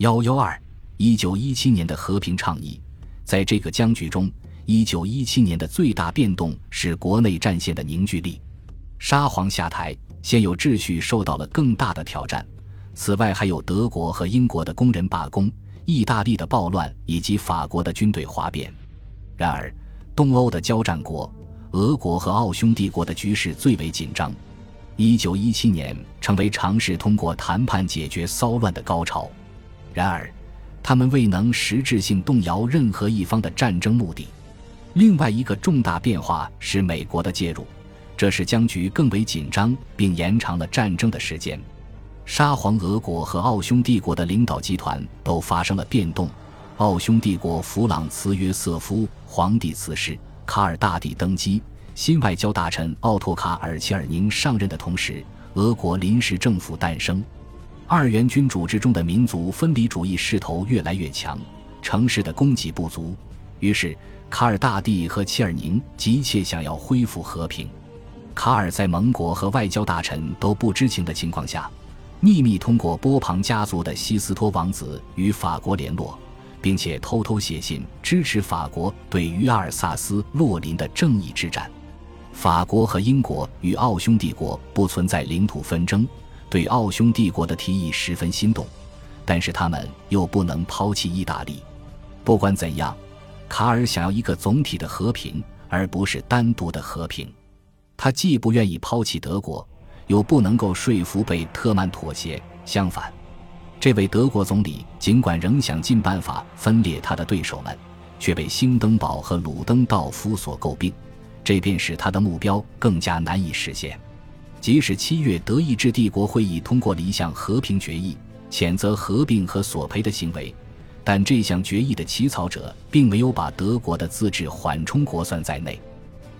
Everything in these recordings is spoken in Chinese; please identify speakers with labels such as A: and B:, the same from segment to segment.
A: 幺幺二，一九一七年的和平倡议，在这个僵局中，一九一七年的最大变动是国内战线的凝聚力。沙皇下台，现有秩序受到了更大的挑战。此外，还有德国和英国的工人罢工、意大利的暴乱以及法国的军队哗变。然而，东欧的交战国俄国和奥匈帝国的局势最为紧张。一九一七年成为尝试通过谈判解决骚乱的高潮。然而，他们未能实质性动摇任何一方的战争目的。另外一个重大变化是美国的介入，这使僵局更为紧张，并延长了战争的时间。沙皇俄国和奥匈帝国的领导集团都发生了变动。奥匈帝国弗朗茨约瑟夫皇帝辞世，卡尔大帝登基，新外交大臣奥托卡尔切尔宁上任的同时，俄国临时政府诞生。二元君主制中的民族分离主义势头越来越强，城市的供给不足，于是卡尔大帝和切尔宁急切想要恢复和平。卡尔在盟国和外交大臣都不知情的情况下。秘密通过波旁家族的西斯托王子与法国联络，并且偷偷写信支持法国对于阿尔萨斯洛林的正义之战。法国和英国与奥匈帝国不存在领土纷争，对奥匈帝国的提议十分心动，但是他们又不能抛弃意大利。不管怎样，卡尔想要一个总体的和平，而不是单独的和平。他既不愿意抛弃德国。又不能够说服贝特曼妥协。相反，这位德国总理尽管仍想尽办法分裂他的对手们，却被兴登堡和鲁登道夫所诟病，这便使他的目标更加难以实现。即使七月德意志帝国会议通过了一项和平决议，谴责合并和索赔的行为，但这项决议的起草者并没有把德国的自治缓冲国算在内。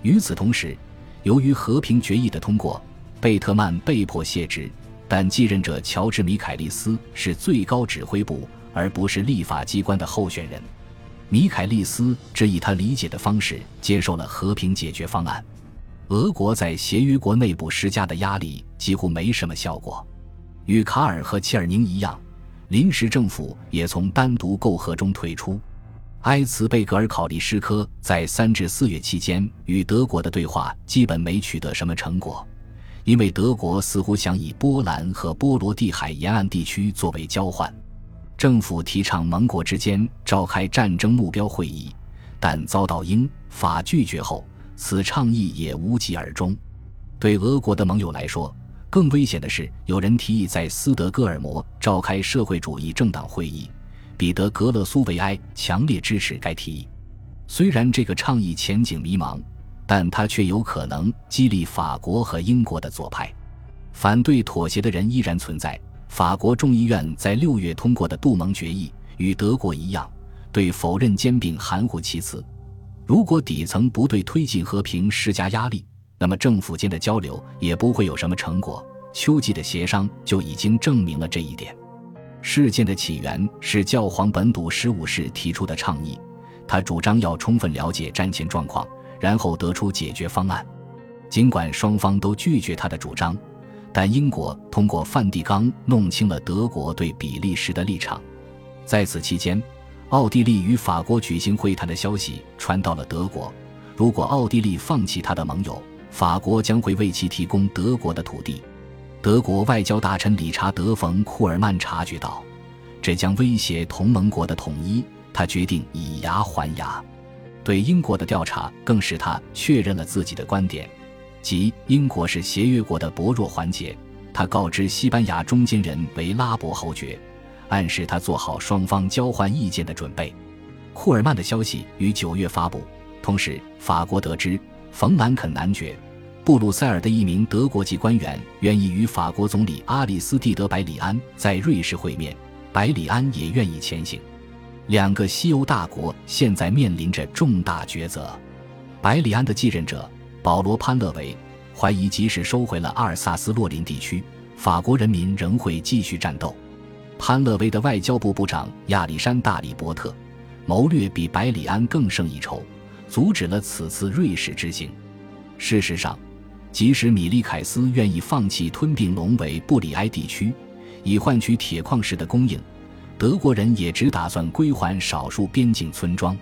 A: 与此同时，由于和平决议的通过。贝特曼被迫卸职，但继任者乔治·米凯利斯是最高指挥部而不是立法机关的候选人。米凯利斯只以他理解的方式接受了和平解决方案。俄国在协约国内部施加的压力几乎没什么效果。与卡尔和切尔宁一样，临时政府也从单独媾和中退出。埃茨贝格尔考利什科在三至四月期间与德国的对话基本没取得什么成果。因为德国似乎想以波兰和波罗的海沿岸地区作为交换，政府提倡盟国之间召开战争目标会议，但遭到英法拒绝后，此倡议也无疾而终。对俄国的盟友来说，更危险的是，有人提议在斯德哥尔摩召开社会主义政党会议。彼得·格勒苏维埃强烈支持该提议，虽然这个倡议前景迷茫。但他却有可能激励法国和英国的左派，反对妥协的人依然存在。法国众议院在六月通过的杜盟决议与德国一样，对否认兼并含糊其辞。如果底层不对推进和平施加压力，那么政府间的交流也不会有什么成果。秋季的协商就已经证明了这一点。事件的起源是教皇本笃十五世提出的倡议，他主张要充分了解战前状况。然后得出解决方案，尽管双方都拒绝他的主张，但英国通过梵蒂冈弄清了德国对比利时的立场。在此期间，奥地利与法国举行会谈的消息传到了德国。如果奥地利放弃他的盟友，法国将会为其提供德国的土地。德国外交大臣理查德·冯·库尔曼察觉到，这将威胁同盟国的统一，他决定以牙还牙。对英国的调查更使他确认了自己的观点，即英国是协约国的薄弱环节。他告知西班牙中间人为拉伯侯爵，暗示他做好双方交换意见的准备。库尔曼的消息于九月发布，同时法国得知冯兰肯男爵布鲁塞尔的一名德国籍官员愿意与法国总理阿里斯蒂德·百里安在瑞士会面，百里安也愿意前行。两个西欧大国现在面临着重大抉择。百里安的继任者保罗·潘勒维怀疑，即使收回了阿尔萨斯洛林地区，法国人民仍会继续战斗。潘勒威的外交部部长亚历山大·里伯特谋略比百里安更胜一筹，阻止了此次瑞士之行。事实上，即使米利凯斯愿意放弃吞并隆维布里埃地区，以换取铁矿石的供应。德国人也只打算归还少数边境村庄。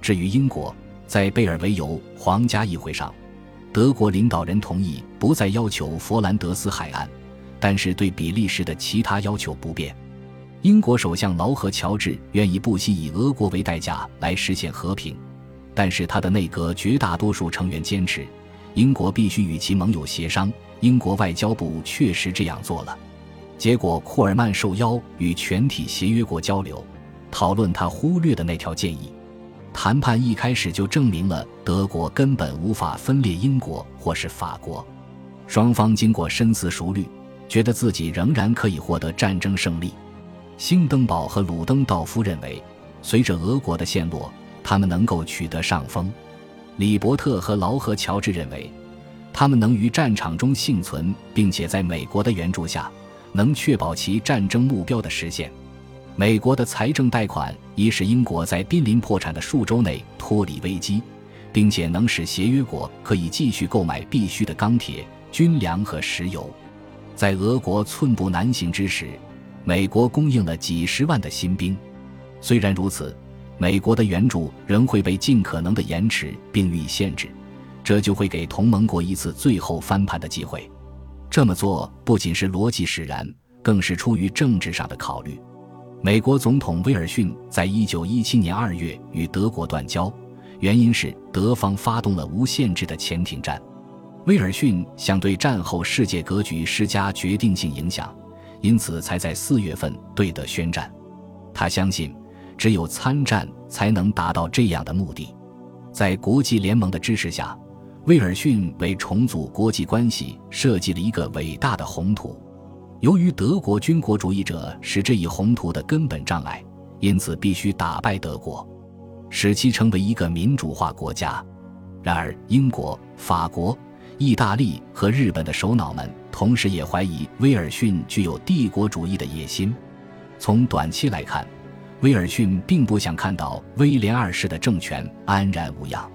A: 至于英国，在贝尔维尤皇家议会上，德国领导人同意不再要求佛兰德斯海岸，但是对比利时的其他要求不变。英国首相劳合乔治愿意不惜以俄国为代价来实现和平，但是他的内阁绝大多数成员坚持，英国必须与其盟友协商。英国外交部确实这样做了。结果，库尔曼受邀与全体协约国交流，讨论他忽略的那条建议。谈判一开始就证明了德国根本无法分裂英国或是法国。双方经过深思熟虑，觉得自己仍然可以获得战争胜利。兴登堡和鲁登道夫认为，随着俄国的陷落，他们能够取得上风。李伯特和劳合乔治认为，他们能于战场中幸存，并且在美国的援助下。能确保其战争目标的实现。美国的财政贷款已使英国在濒临破产的数周内脱离危机，并且能使协约国可以继续购买必需的钢铁、军粮和石油。在俄国寸步难行之时，美国供应了几十万的新兵。虽然如此，美国的援助仍会被尽可能的延迟并予以限制，这就会给同盟国一次最后翻盘的机会。这么做不仅是逻辑使然，更是出于政治上的考虑。美国总统威尔逊在一九一七年二月与德国断交，原因是德方发动了无限制的潜艇战。威尔逊想对战后世界格局施加决定性影响，因此才在四月份对德宣战。他相信，只有参战才能达到这样的目的。在国际联盟的支持下。威尔逊为重组国际关系设计了一个伟大的宏图。由于德国军国主义者是这一宏图的根本障碍，因此必须打败德国，使其成为一个民主化国家。然而，英国、法国、意大利和日本的首脑们同时也怀疑威尔逊具有帝国主义的野心。从短期来看，威尔逊并不想看到威廉二世的政权安然无恙。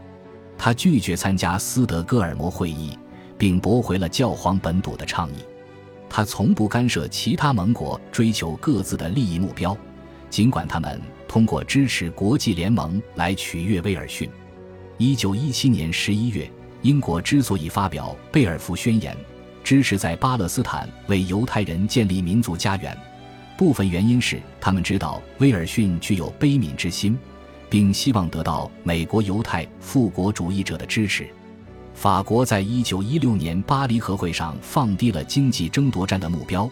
A: 他拒绝参加斯德哥尔摩会议，并驳回了教皇本笃的倡议。他从不干涉其他盟国追求各自的利益目标，尽管他们通过支持国际联盟来取悦威尔逊。一九一七年十一月，英国之所以发表贝尔福宣言，支持在巴勒斯坦为犹太人建立民族家园，部分原因是他们知道威尔逊具有悲悯之心。并希望得到美国犹太复国主义者的支持。法国在一九一六年巴黎和会上放低了经济争夺战的目标，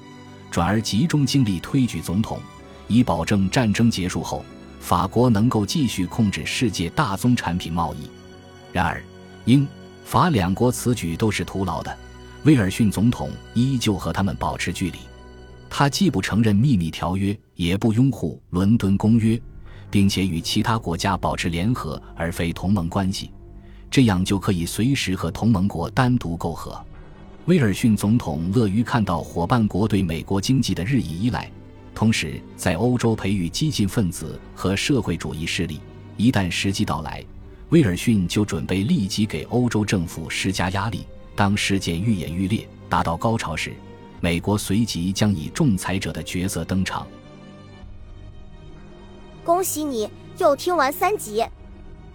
A: 转而集中精力推举总统，以保证战争结束后法国能够继续控制世界大宗产品贸易。然而，英法两国此举都是徒劳的。威尔逊总统依旧和他们保持距离，他既不承认秘密条约，也不拥护伦敦公约。并且与其他国家保持联合而非同盟关系，这样就可以随时和同盟国单独媾和。威尔逊总统乐于看到伙伴国对美国经济的日益依赖，同时在欧洲培育激进分子和社会主义势力。一旦时机到来，威尔逊就准备立即给欧洲政府施加压力。当事件愈演愈烈，达到高潮时，美国随即将以仲裁者的角色登场。
B: 恭喜你又听完三集，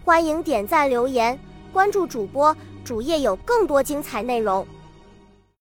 B: 欢迎点赞、留言、关注主播，主页有更多精彩内容。